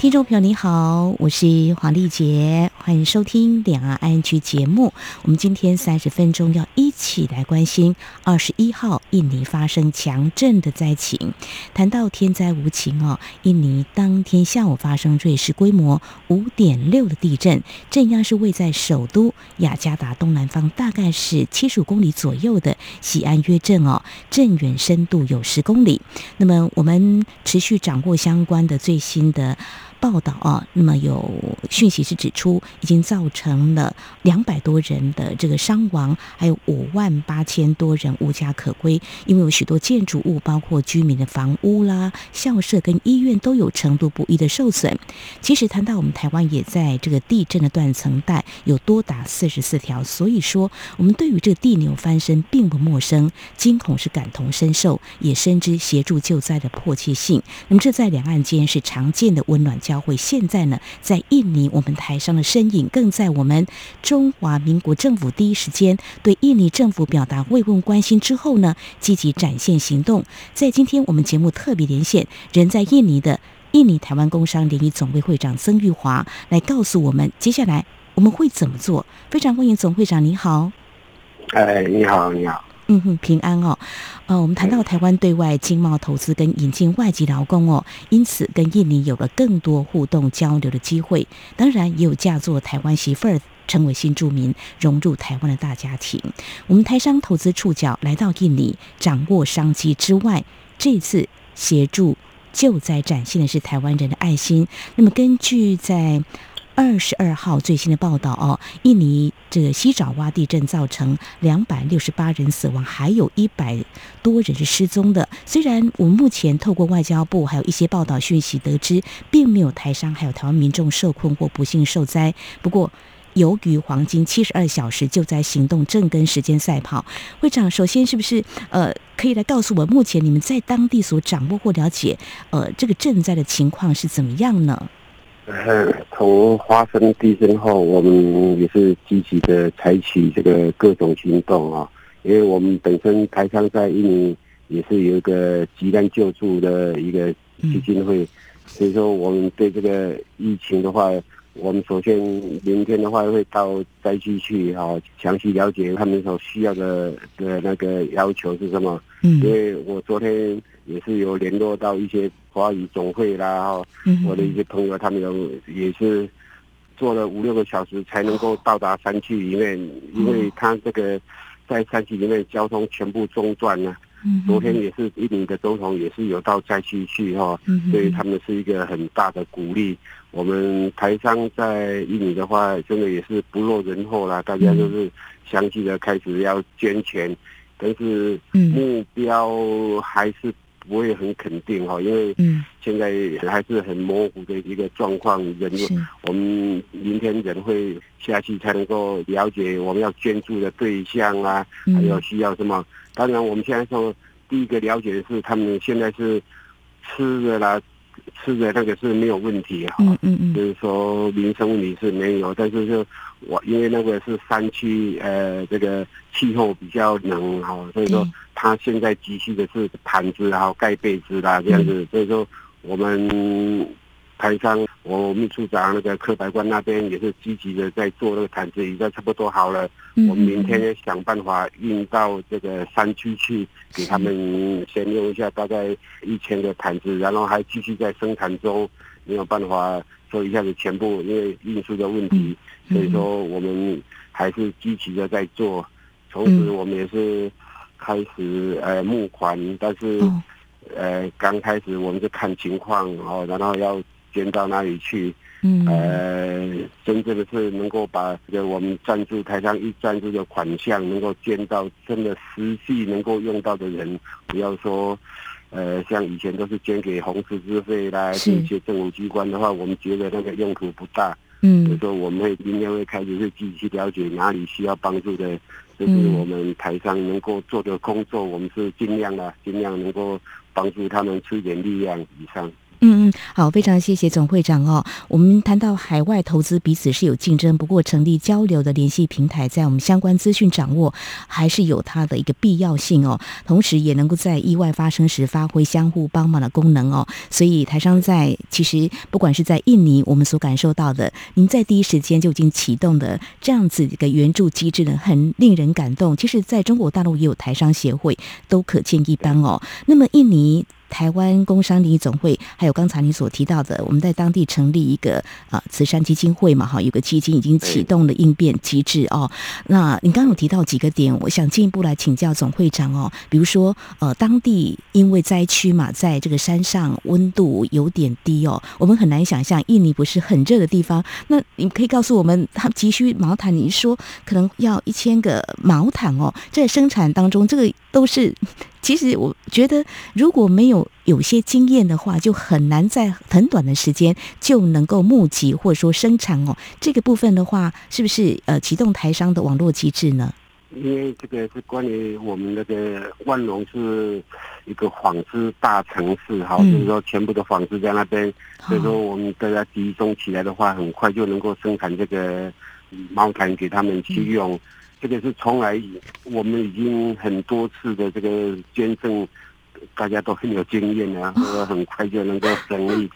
听众朋友你好，我是黄丽杰，欢迎收听两岸安居节目。我们今天三十分钟要一起来关心二十一号印尼发生强震的灾情。谈到天灾无情哦，印尼当天下午发生瑞士规模五点六的地震，震央是位在首都雅加达东南方大概是七十五公里左右的喜安约镇哦，震源深度有十公里。那么我们持续掌握相关的最新的。报道啊，那么有讯息是指出，已经造成了两百多人的这个伤亡，还有五万八千多人无家可归，因为有许多建筑物，包括居民的房屋啦、校舍跟医院都有程度不一的受损。其实谈到我们台湾也在这个地震的断层带，有多达四十四条，所以说我们对于这个地牛翻身并不陌生，惊恐是感同身受，也深知协助救灾的迫切性。那么这在两岸间是常见的温暖教会，现在呢，在印尼，我们台上的身影更在我们中华民国政府第一时间对印尼政府表达慰问关心之后呢，积极展现行动。在今天我们节目特别连线人在印尼的印尼台湾工商联谊总会会长曾玉华，来告诉我们接下来我们会怎么做。非常欢迎总会长，你好。哎，你好，你好。嗯哼，平安哦。呃，我们谈到台湾对外经贸投资跟引进外籍劳工哦，因此跟印尼有了更多互动交流的机会。当然，也有嫁作台湾媳妇儿，成为新住民，融入台湾的大家庭。我们台商投资触角来到印尼，掌握商机之外，这次协助救灾，展现的是台湾人的爱心。那么，根据在二十二号最新的报道哦，印尼这个西爪哇地震造成两百六十八人死亡，还有一百多人是失踪的。虽然我们目前透过外交部还有一些报道讯息得知，并没有台商还有台湾民众受困或不幸受灾。不过，由于黄金七十二小时救灾行动正跟时间赛跑，会长首先是不是呃可以来告诉我，目前你们在当地所掌握或了解呃这个震灾的情况是怎么样呢？呃，从发生地震后，我们也是积极的采取这个各种行动啊，因为我们本身台商在印尼也是有一个急难救助的一个基金会，所以说我们对这个疫情的话，我们首先明天的话会到灾区去啊，详细了解他们所需要的的那个要求是什么。嗯，因为我昨天也是有联络到一些华语总会啦，嗯，我的一些朋友，他们有也是坐了五六个小时才能够到达山区里面，因为他这个在山区里面交通全部中断了。嗯，昨天也是印尼的总统也是有到灾区去哈，所以他们是一个很大的鼓励。我们台商在印尼的话，真的也是不落人后啦，大家都是相继的开始要捐钱，但是目标还是不会很肯定哈，因为现在还是很模糊的一个状况。人，我们明天人会下去才能够了解我们要捐助的对象啊，还有需要什么。当然，我们现在说第一个了解的是，他们现在是吃的啦，吃的那个是没有问题哈，嗯嗯嗯，就是说民生问题是没有，但是就我因为那个是山区，呃，这个气候比较冷哈，所以说他现在急需的是毯子，然后盖被子啦这样子，所以说我们。台商，我们处长那个柯白官那边也是积极的在做那个毯子，已经差不多好了。我们明天也想办法运到这个山区去，给他们先用一下，大概一千个毯子，然后还继续在生产中，没有办法说一下子全部，因为运输的问题，所以说我们还是积极的在做。同时，我们也是开始呃募款，但是呃刚开始我们就看情况哦，然后要。捐到哪里去？嗯，呃，真正的是能够把这个我们赞助台上一赞助的款项，能够捐到真的实际能够用到的人，不要说，呃，像以前都是捐给红十字会啦，这些政府机关的话，我们觉得那个用途不大。嗯，所以说我们会明天会开始会积极去了解哪里需要帮助的，就是我们台商能够做的工作，我们是尽量的，尽量能够帮助他们出一点力量以上。嗯嗯，好，非常谢谢总会长哦。我们谈到海外投资彼此是有竞争，不过成立交流的联系平台，在我们相关资讯掌握还是有它的一个必要性哦。同时也能够在意外发生时发挥相互帮忙的功能哦。所以台商在其实不管是在印尼，我们所感受到的，您在第一时间就已经启动的这样子一个援助机制呢，很令人感动。其实在中国大陆也有台商协会，都可见一斑哦。那么印尼。台湾工商联谊总会，还有刚才你所提到的，我们在当地成立一个啊慈善基金会嘛，哈，有个基金已经启动了应变机制哦。那你刚刚有提到几个点，我想进一步来请教总会长哦。比如说，呃，当地因为灾区嘛，在这个山上温度有点低哦，我们很难想象印尼不是很热的地方。那你可以告诉我们，他急需毛毯，你说可能要一千个毛毯哦，在生产当中，这个都是。其实我觉得，如果没有有些经验的话，就很难在很短的时间就能够募集或者说生产哦。这个部分的话，是不是呃启动台商的网络机制呢？因为这个是关于我们那个万隆是一个纺织大城市哈，就是说全部的纺织在那边，所以说我们大家集中起来的话，很快就能够生产这个毛毯给他们去用。这个是从来我们已经很多次的这个捐赠，大家都很有经验啊，说很快就能够成立。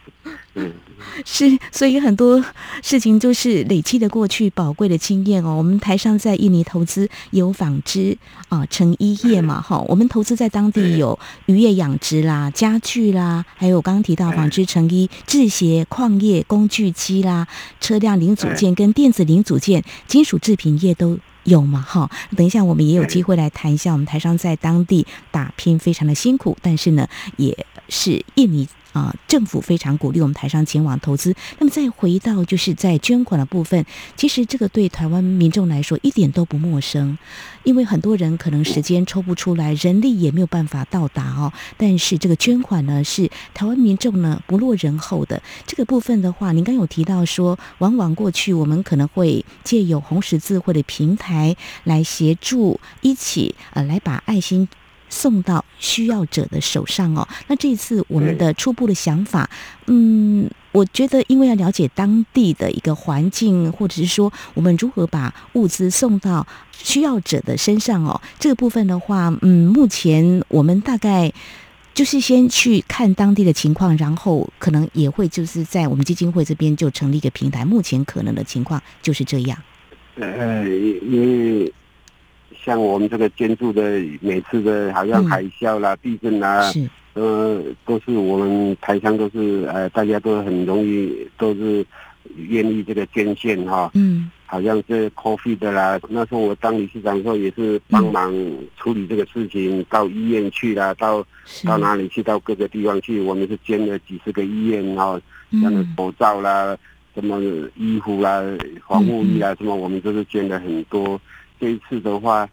嗯，是，所以很多事情就是累积的过去宝贵的经验哦。我们台上在印尼投资有纺织啊、成衣业嘛，哈，我们投资在当地有渔业养殖啦、家具啦，还有刚刚提到纺织成衣、制鞋、矿业、工具机啦、车辆零组件跟电子零组件、金属制品业都。有吗？哈，等一下我们也有机会来谈一下，我们台商在当地打拼非常的辛苦，但是呢，也是印尼。啊，政府非常鼓励我们台商前往投资。那么再回到就是在捐款的部分，其实这个对台湾民众来说一点都不陌生，因为很多人可能时间抽不出来，人力也没有办法到达哦。但是这个捐款呢，是台湾民众呢不落人后的。这个部分的话，您刚有提到说，往往过去我们可能会借由红十字会的平台来协助，一起呃来把爱心。送到需要者的手上哦。那这一次我们的初步的想法，嗯，我觉得因为要了解当地的一个环境，或者是说我们如何把物资送到需要者的身上哦，这个部分的话，嗯，目前我们大概就是先去看当地的情况，然后可能也会就是在我们基金会这边就成立一个平台。目前可能的情况就是这样。呃，因为。像我们这个捐助的每次的，好像海啸啦、嗯、地震啦，呃，都是我们台商都是呃，大家都很容易都是愿意这个捐献哈。嗯，好像是 COVID 的啦，那时候我当理事长的时候也是帮忙处理这个事情，嗯、到医院去啦，到到哪里去，到各个地方去，我们是捐了几十个医院，然后像口罩啦、什么衣服啦、防护衣啦，什么我们都是捐了很多。这一次的话，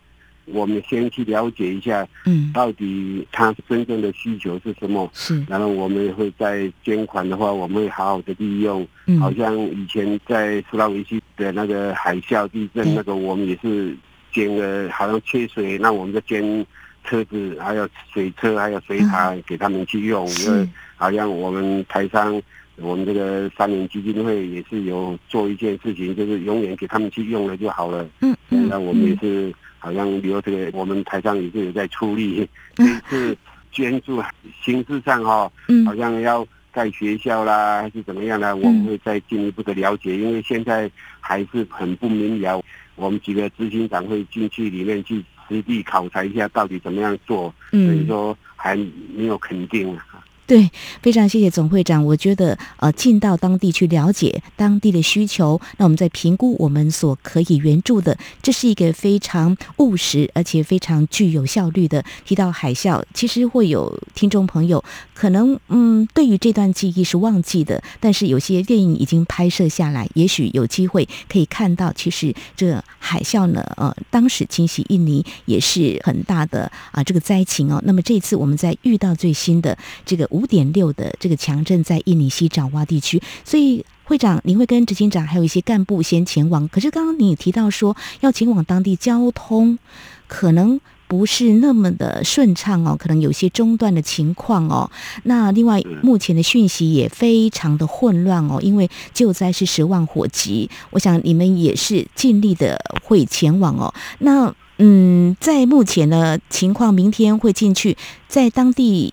我们先去了解一下，嗯，到底他真正的需求是什么？是，然后我们也会在捐款的话，我们会好好的利用。嗯，好像以前在苏拉维西的那个海啸地震，那个我们也是捐了，好像缺水，那我们就捐车子，还有水车，还有水塔给他们去用。因为好像我们台商，我们这个三民基金会也是有做一件事情，就是永远给他们去用了就好了。嗯，那我们也是。好像比如这个，我们台上也是有在出力，这次捐助形式上哈，好像要盖学校啦，还是怎么样呢？我们会再进一步的了解，因为现在还是很不明了。我们几个执行长会进去里面去实地考察一下，到底怎么样做，所以说还没有肯定啊。对，非常谢谢总会长。我觉得，呃，进到当地去了解当地的需求，那我们再评估我们所可以援助的，这是一个非常务实而且非常具有效率的。提到海啸，其实会有听众朋友可能，嗯，对于这段记忆是忘记的，但是有些电影已经拍摄下来，也许有机会可以看到，其实这海啸呢，呃，当时侵袭印尼也是很大的啊、这个灾情哦。那么这次我们在遇到最新的这个无五点六的这个强震在印尼西爪哇地区，所以会长，您会跟执行长还有一些干部先前往。可是刚刚你也提到说要前往当地交通可能不是那么的顺畅哦，可能有些中断的情况哦。那另外，目前的讯息也非常的混乱哦，因为救灾是十万火急，我想你们也是尽力的会前往哦。那嗯，在目前的情况，明天会进去，在当地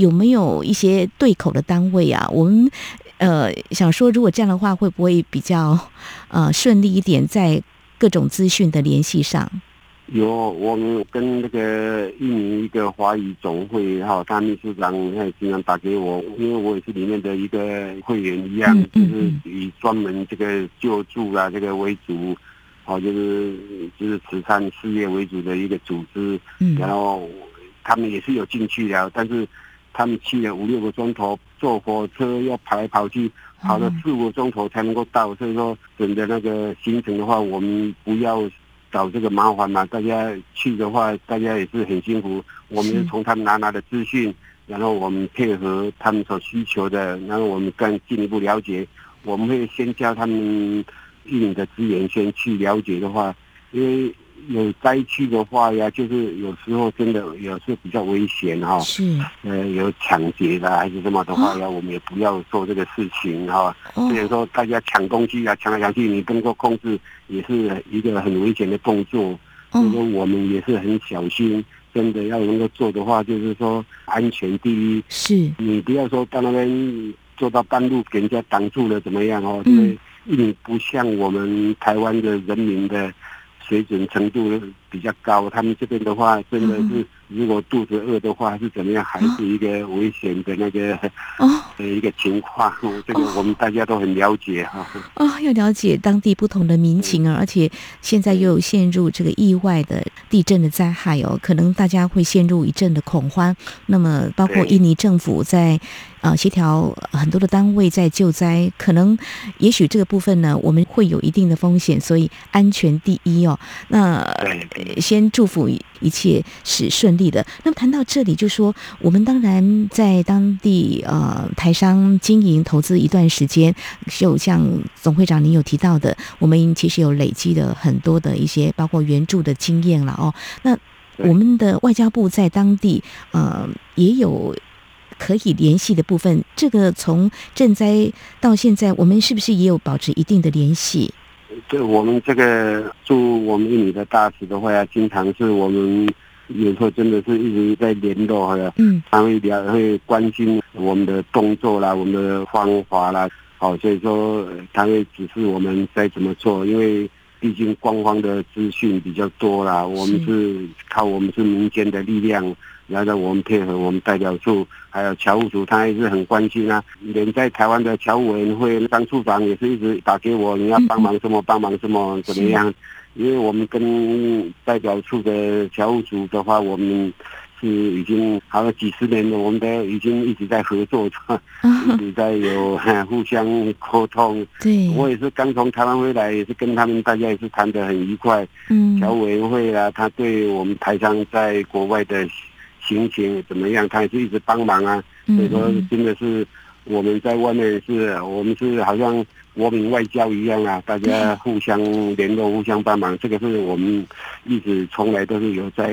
有没有一些对口的单位啊？我们呃想说，如果这样的话，会不会比较呃顺利一点，在各种资讯的联系上？有，我们跟那个印尼一个华语总会哈，他秘书长他也经常打给我，因为我也是里面的一个会员一样，就是以专门这个救助啊这个为主，好，就是就是慈善事业为主的一个组织，然后他们也是有进去的，但是他们去了五六个钟头，坐火车要跑来跑去，跑了四五个钟头才能够到，所以说整个那个行程的话，我们不要。找这个麻烦嘛，大家去的话，大家也是很辛苦。我们从他们拿拿的资讯，然后我们配合他们所需求的，然后我们更进一步了解。我们会先教他们运营的资源，先去了解的话，因为。有灾区的话呀，就是有时候真的有时候比较危险哈。是。呃，有抢劫的还是什么的话呀，我们也不要做这个事情哈。虽然说大家抢东西啊，抢来抢去，你不能够控制，也是一个很危险的动作。所以说我们也是很小心，真的要能够做的话，就是说安全第一。是。你不要说到那边做到半路给人家挡住了怎么样哦？因为你不像我们台湾的人民的。水准程度比较高，他们这边的话，真的是如果肚子饿的话，是怎么样，还是一个危险的那个哦的一个情况。这个我们大家都很了解哈。哦，要了解当地不同的民情啊，而且现在又有陷入这个意外的地震的灾害哦，可能大家会陷入一阵的恐慌。那么，包括印尼政府在。啊，协调很多的单位在救灾，可能也许这个部分呢，我们会有一定的风险，所以安全第一哦。那先祝福一切是顺利的。那么谈到这里，就说我们当然在当地呃台商经营投资一段时间，就像总会长您有提到的，我们其实有累积的很多的一些包括援助的经验了哦。那我们的外交部在当地呃也有。可以联系的部分，这个从赈灾到现在，我们是不是也有保持一定的联系？对，我们这个驻我们印尼的大使的话，经常是我们有时候真的是一直在联络的，嗯，他会比较会关心我们的动作啦，我们的方法啦，好，所以说他会指示我们该怎么做，因为毕竟官方的资讯比较多啦，我们是靠我们是民间的力量。然后我们配合我们代表处，还有侨务组，他也是很关心啊。连在台湾的侨务委员会张处长也是一直打给我，你要帮忙什么，帮忙什么，怎么样？因为我们跟代表处的侨务组的话，我们是已经好了几十年了，我们都已经一直在合作，一直在有互相沟通。对，我也是刚从台湾回来，也是跟他们大家也是谈得很愉快。嗯，侨务委员会啊，他对我们台商在国外的。情形怎么样？他也是一直帮忙啊，所以说真的是我们在外面是，我们是好像国民外交一样啊，大家互相联络、互相帮忙，这个是我们一直从来都是有在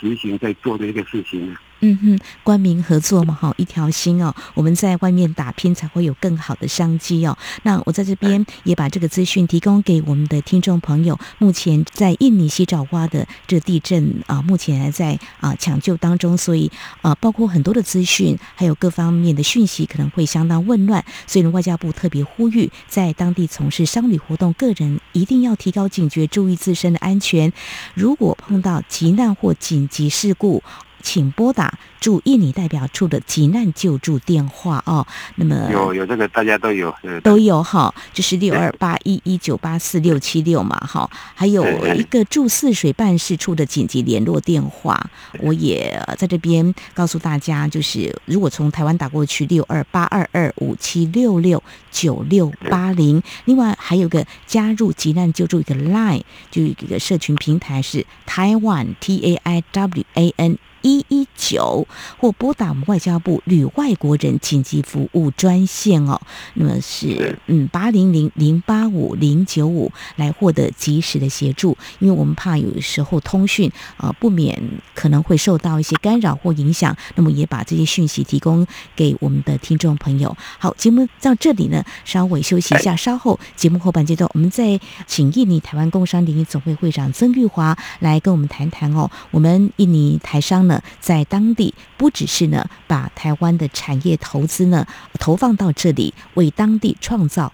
实行在做的一个事情啊。嗯哼，官民合作嘛，哈，一条心哦。我们在外面打拼，才会有更好的商机哦。那我在这边也把这个资讯提供给我们的听众朋友。目前在印尼西爪哇的这地震啊，目前还在啊抢救当中，所以啊，包括很多的资讯，还有各方面的讯息可能会相当混乱。所以呢，外交部特别呼吁，在当地从事商旅活动个人一定要提高警觉，注意自身的安全。如果碰到急难或紧急事故，请拨打驻印尼代表处的急难救助电话哦。那么有有这个大家都有都有哈，就是六二八一一九八四六七六嘛哈。还有一个驻泗水办事处的紧急联络电话，我也在这边告诉大家，就是如果从台湾打过去六二八二二五七六六九六八零。另外还有个加入急难救助一个 Line，就一个社群平台是台湾 T A I W A N。一一九，或拨打我们外交部旅外国人紧急服务专线哦。那么是嗯八零零零八五零九五来获得及时的协助，因为我们怕有时候通讯啊、呃、不免可能会受到一些干扰或影响，那么也把这些讯息提供给我们的听众朋友。好，节目到这里呢，稍微休息一下，稍后节目后半阶段，我们再请印尼台湾工商联谊总会会长曾玉华来跟我们谈谈哦。我们印尼台商呢，在当地不只是呢把台湾的产业投资呢投放到这里，为当地创造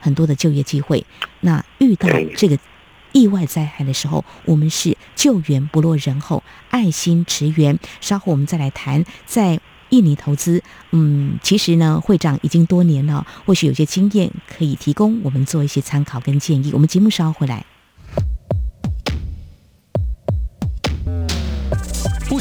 很多的就业机会。那遇到这个意外灾害的时候，我们是救援不落人后，爱心驰援。稍后我们再来谈在。印尼投资，嗯，其实呢，会长已经多年了，或许有些经验可以提供我们做一些参考跟建议。我们节目稍后回来。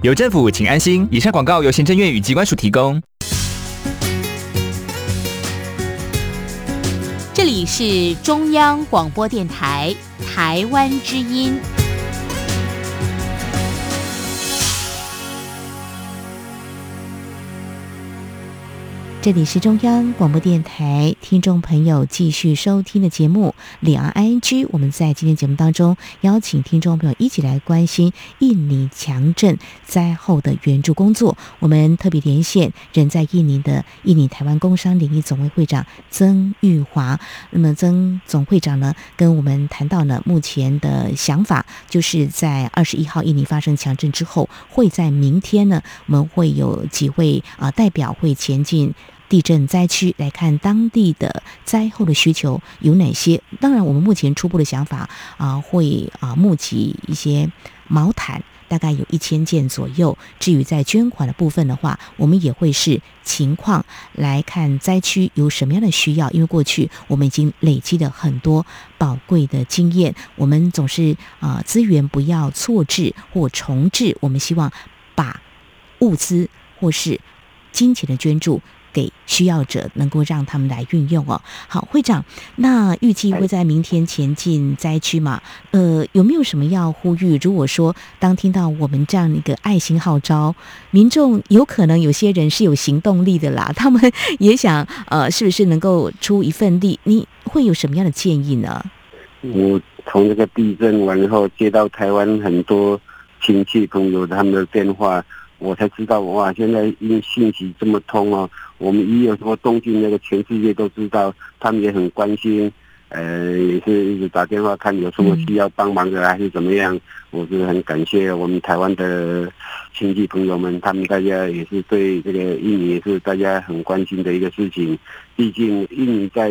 有政府，请安心。以上广告由行政院与机关署提供。这里是中央广播电台台湾之音。这里是中央广播电台，听众朋友继续收听的节目《李昂 ING》。我们在今天节目当中邀请听众朋友一起来关心印尼强震灾后的援助工作。我们特别连线人在印尼的印尼台湾工商联谊总会会长曾玉华。那么曾总会长呢，跟我们谈到了目前的想法，就是在二十一号印尼发生强震之后，会在明天呢，我们会有几位啊代表会前进。地震灾区来看当地的灾后的需求有哪些？当然，我们目前初步的想法啊、会啊、募集一些毛毯，大概有一千件左右。至于在捐款的部分的话，我们也会视情况来看灾区有什么样的需要。因为过去我们已经累积了很多宝贵的经验，我们总是啊、资源不要错置或重置，我们希望把物资或是金钱的捐助。给需要者，能够让他们来运用哦。好，会长，那预计会在明天前进灾区嘛？呃，有没有什么要呼吁？如果说当听到我们这样一个爱心号召，民众有可能有些人是有行动力的啦，他们也想呃，是不是能够出一份力？你会有什么样的建议呢？我从这个地震完后，接到台湾很多亲戚朋友他们的电话。我才知道哇，现在因为信息这么通哦，我们一有什么动静，那个全世界都知道，他们也很关心，呃，也是一直打电话看有什么需要帮忙的还是怎么样。我是很感谢我们台湾的亲戚朋友们，他们大家也是对这个印尼也是大家很关心的一个事情。毕竟印尼在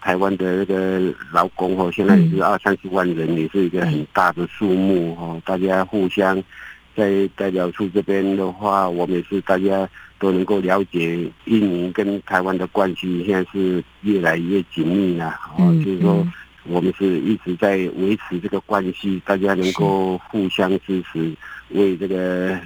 台湾的那个劳工哦，现在也是二三十万人，也是一个很大的数目哦，大家互相。在代表处这边的话，我们也是大家都能够了解印尼跟台湾的关系，现在是越来越紧密了。啊，就是说我们是一直在维持这个关系，大家能够互相支持，为这个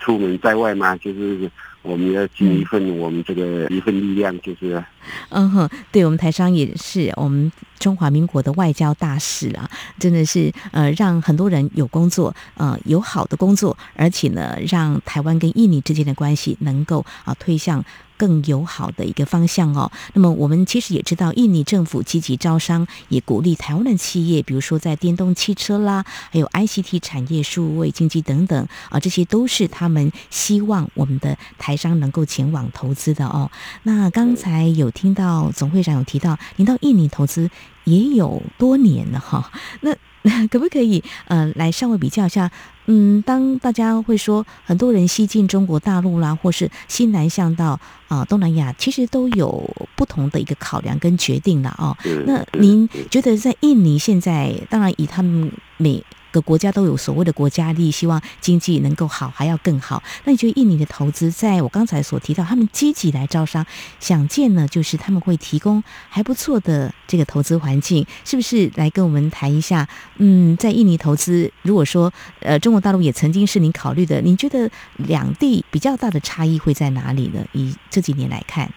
出门在外嘛，就是。我们要尽一份我们这个一份力量，就是。嗯哼，对我们台商也是我们中华民国的外交大使啊，真的是呃让很多人有工作，呃有好的工作，而且呢让台湾跟印尼之间的关系能够啊推向。更友好的一个方向哦。那么我们其实也知道，印尼政府积极招商，也鼓励台湾的企业，比如说在电动汽车啦，还有 ICT 产业、数位经济等等啊，这些都是他们希望我们的台商能够前往投资的哦。那刚才有听到总会长有提到，您到印尼投资也有多年了哈。那 可不可以呃来稍微比较一下？嗯，当大家会说很多人西进中国大陆啦，或是西南向到啊、呃、东南亚，其实都有不同的一个考量跟决定了哦。那您觉得在印尼现在，当然以他们每个国家都有所谓的国家利益，希望经济能够好，还要更好。那你觉得印尼的投资，在我刚才所提到，他们积极来招商，想见呢，就是他们会提供还不错的这个投资环境，是不是？来跟我们谈一下。嗯，在印尼投资，如果说呃，中国大陆也曾经是您考虑的，您觉得两地比较大的差异会在哪里呢？以这几年来看。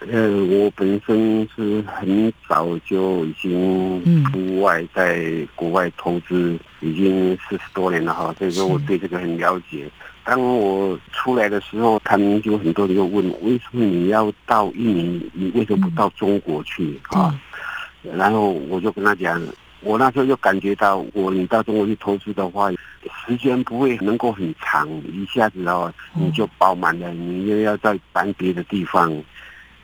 呃，我本身是很早就已经出外，在国外投资，已经四十多年了哈，所以说我对这个很了解。当我出来的时候，他们就很多人就问，为什么你要到印尼？你为什么不到中国去啊？然后我就跟他讲，我那时候就感觉到，我你到中国去投资的话，时间不会能够很长，一下子哦你就饱满了，你又要再搬别的地方。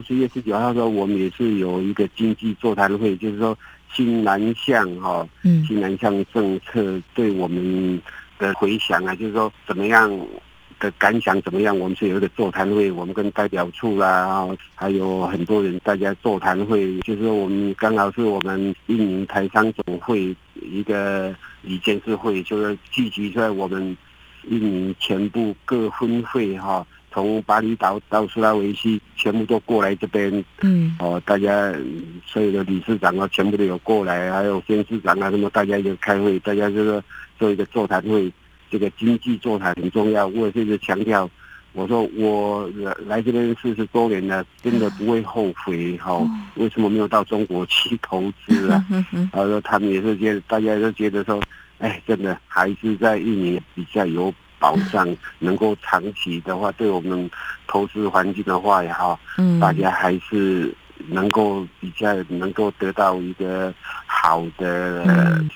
十月十九号时候，我们也是有一个经济座谈会，就是说新南向哈，新南向政策对我们的回响啊，就是说怎么样的感想怎么样？我们是有一个座谈会，我们跟代表处啦，还有很多人大家座谈会，就是说我们刚好是我们印尼台商总会一个理事会，就是聚集在我们印尼全部各分会哈。从巴厘岛到苏拉维西，全部都过来这边。嗯，哦，大家所有的理事长啊，全部都有过来，还有监事长啊，什么大家就开会，大家就是做一个座谈会。这个经济座谈很重要，我就是强调，我说我来这边四十多年了，真的不会后悔。哈、哦，为什么没有到中国去投资啊？然后他们也是觉得，大家都觉得说，哎，真的还是在印尼比较有。保障能够长期的话，对我们投资环境的话也好，嗯，大家还是能够比较能够得到一个好的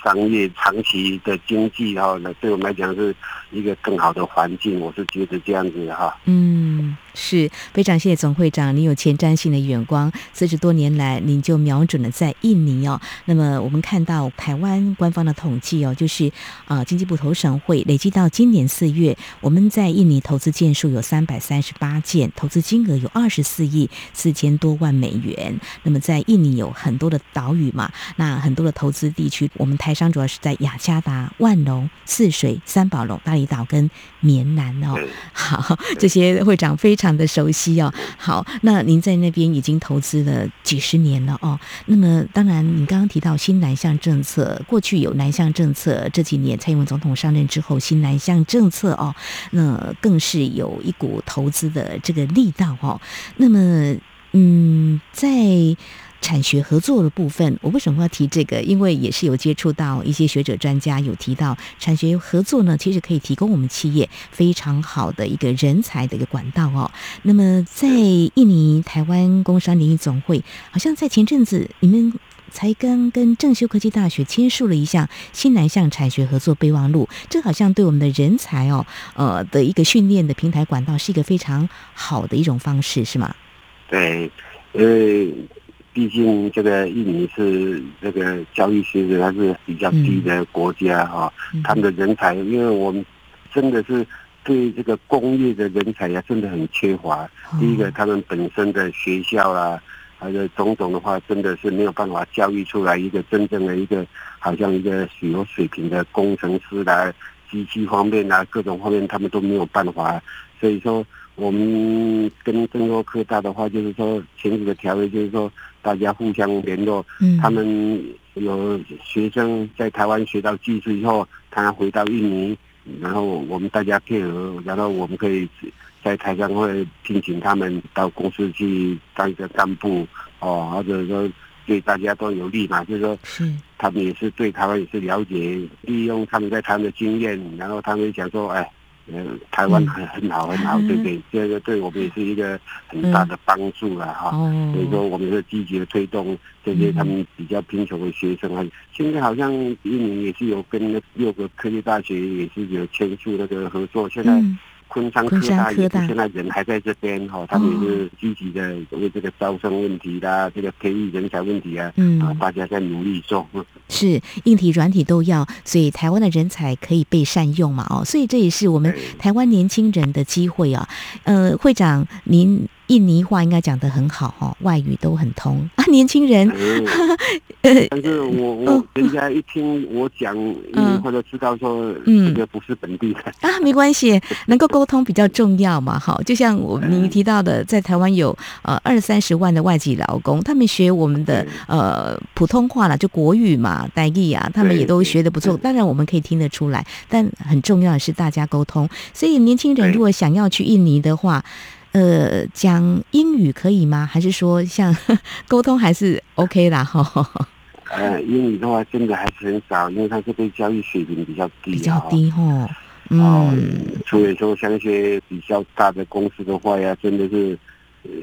商业长期的经济哈，那对我们来讲是一个更好的环境，我是觉得这样子哈，嗯。是非常谢谢总会长，你有前瞻性的眼光，四十多年来，您就瞄准了在印尼哦。那么我们看到台湾官方的统计哦，就是啊，经济部投审会累计到今年四月，我们在印尼投资件数有三百三十八件，投资金额有二十四亿四千多万美元。那么在印尼有很多的岛屿嘛，那很多的投资地区，我们台商主要是在雅加达、万隆、泗水、三宝龙、巴厘岛跟棉南哦。好，这些会长非常。的熟悉哦，好，那您在那边已经投资了几十年了哦。那么，当然，你刚刚提到新南向政策，过去有南向政策，这几年蔡英文总统上任之后，新南向政策哦，那更是有一股投资的这个力道哦。那么，嗯，在。产学合作的部分，我为什么要提这个？因为也是有接触到一些学者专家有提到，产学合作呢，其实可以提供我们企业非常好的一个人才的一个管道哦。那么，在印尼台湾工商联谊总会，好像在前阵子你们才刚跟正修科技大学签署了一项新南向产学合作备忘录，这好像对我们的人才哦，呃的一个训练的平台管道是一个非常好的一种方式，是吗？对，呃。毕竟这个印尼是这个教育水准还是比较低的国家哈，他们的人才，因为我们真的是对这个工业的人才呀，真的很缺乏。第一个，他们本身的学校啦，还有种种的话，真的是没有办法教育出来一个真正的一个，好像一个有水平的工程师啦，机器方面啊，各种方面他们都没有办法。所以说，我们跟中国科大的话，就是说，签署的条约就是说。大家互相联络，他们有学生在台湾学到技术以后，他回到印尼，然后我们大家配合，然后我们可以在台商会聘请他们到公司去当一个干部哦，或者说对大家都有利嘛，就是说，他们也是对台湾也是了解，利用他们在台湾的经验，然后他们想说，哎。嗯，台湾很很好很好，对不对？这个对我们也是一个很大的帮助了哈。所以说，我们是积极的推动这些他们比较贫穷的学生啊。现在好像印尼也是有跟六个科技大学也是有签署那个合作。现在昆山科大也是现在人还在这边哈，他们也是积极的为这个招生问题啦，这个培育人才问题啊，嗯，啊，大家在努力做。是硬体软体都要，所以台湾的人才可以被善用嘛？哦，所以这也是我们台湾年轻人的机会啊。呃，会长您。印尼话应该讲得很好哈，外语都很通啊。年轻人，嗯、但是我我人家一听我讲印尼话就知道说，嗯，这个不是本地的、嗯、啊，没关系，能够沟通比较重要嘛。好，就像我您提到的，在台湾有呃二三十万的外籍劳工，他们学我们的呃普通话了，就国语嘛，台语啊，他们也都学得不错。当然我们可以听得出来，但很重要的是大家沟通。所以年轻人如果想要去印尼的话，呃，讲英语可以吗？还是说像 沟通还是 OK 啦？哈。呃，英语的话真的还是很少，因为他这边教育水平比较低，比较低哈。嗯，所以说像一些比较大的公司的话呀，真的是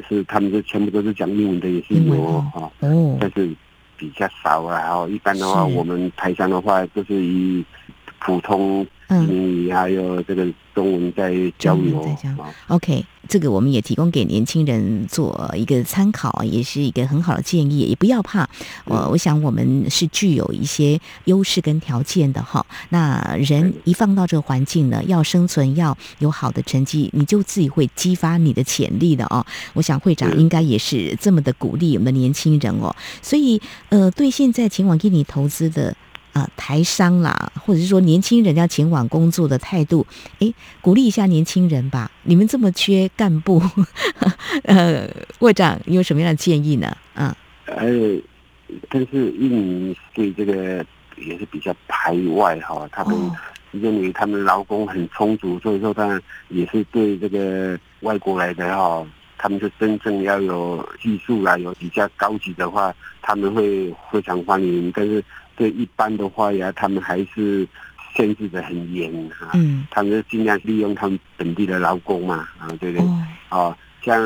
是他们是全部都是讲英文的，也是有哈。哦。但是比较少啊。然后一般的话，我们台商的话都是以普通。嗯，还有这个中文在交流。OK，这个我们也提供给年轻人做一个参考，也是一个很好的建议。也不要怕，我、嗯、我想我们是具有一些优势跟条件的哈。那人一放到这个环境呢，要生存，要有好的成绩，你就自己会激发你的潜力的哦。我想会长应该也是这么的鼓励我们的年轻人哦。所以呃，对现在前往印尼投资的。啊、呃，台商啦，或者是说年轻人要前往工作的态度，哎，鼓励一下年轻人吧。你们这么缺干部，呃，会长，你有什么样的建议呢？嗯，呃，但是印尼对这个也是比较排外哈，他们认为他们劳工很充足，所以说当然也是对这个外国来的哈，他们就真正要有技术啊，有比较高级的话，他们会非常欢迎，但是。对一般的话呀，他们还是限制的很严啊。嗯，他们是尽量利用他们本地的劳工嘛，啊，对不对？哦，哦，像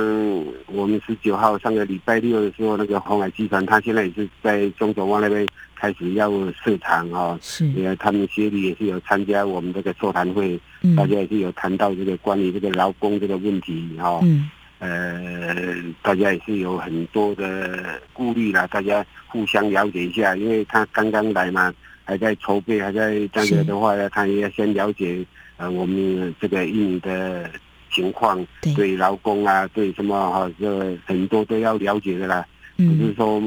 我们十九号上个礼拜六的时候，那个鸿海集团，他现在也是在中走湾那边开始要设厂啊。是，因为他们协理也是有参加我们这个座谈会，嗯，大家也是有谈到这个关于这个劳工这个问题啊。嗯。呃，大家也是有很多的顾虑啦，大家互相了解一下，因为他刚刚来嘛，还在筹备，还在这样子的话呢，他也要先了解呃我们这个印尼的情况，对劳工啊，对什么哈，这很多都要了解的啦，不是说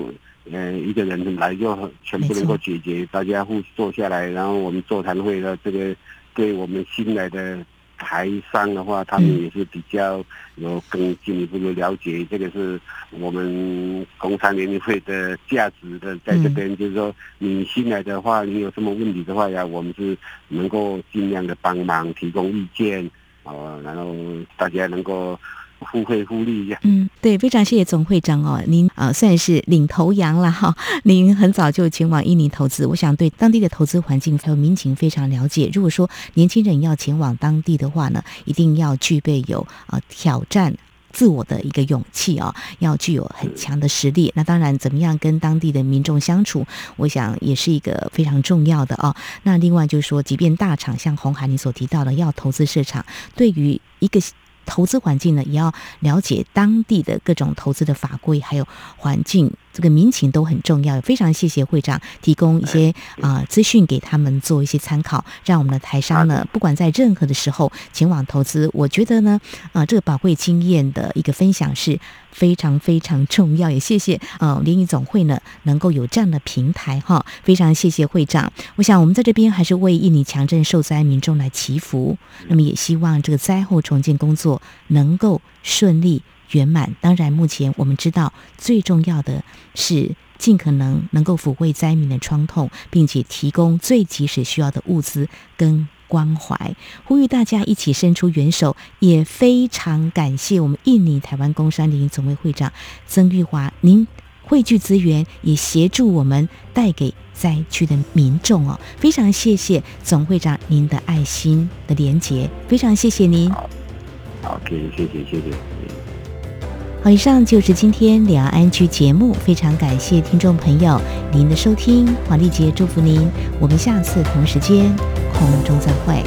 呃一个人来就全部能够解决，大家互坐下来，然后我们座谈会的这个对我们新来的。台商的话，他们也是比较有更进一步的了解，这个是我们工商联谊会的价值的，在这边就是说，你新来的话，你有什么问题的话呀，我们是能够尽量的帮忙提供意见，哦，然后大家能够。互惠互利一下。嗯，对，非常谢谢总会长哦，您啊、算是领头羊了哈。您很早就前往印尼投资，我想对当地的投资环境还有民情非常了解。如果说年轻人要前往当地的话呢，一定要具备有啊、挑战自我的一个勇气啊、哦，要具有很强的实力。那当然，怎么样跟当地的民众相处，我想也是一个非常重要的哦。那另外就是说，即便大厂像红海你所提到的要投资设厂，对于一个。投资环境呢，也要了解当地的各种投资的法规，还有环境。这个民情都很重要，非常谢谢会长提供一些啊、呃、资讯给他们做一些参考，让我们的台商呢，不管在任何的时候前往投资，我觉得呢，啊、呃、这个宝贵经验的一个分享是非常非常重要，也谢谢呃联谊总会呢能够有这样的平台哈，非常谢谢会长。我想我们在这边还是为印尼强震受灾民众来祈福，那么也希望这个灾后重建工作能够顺利。圆满。当然，目前我们知道最重要的是尽可能能够抚慰灾民的创痛，并且提供最及时需要的物资跟关怀。呼吁大家一起伸出援手，也非常感谢我们印尼台湾工商联总会会长曾玉华，您汇聚资源，也协助我们带给灾区的民众哦。非常谢谢总会长您的爱心的连结，非常谢谢您。好，好，可以，谢谢，谢谢。好，以上就是今天两岸区节目，非常感谢听众朋友您的收听，黄丽杰祝福您，我们下次同时间空中再会。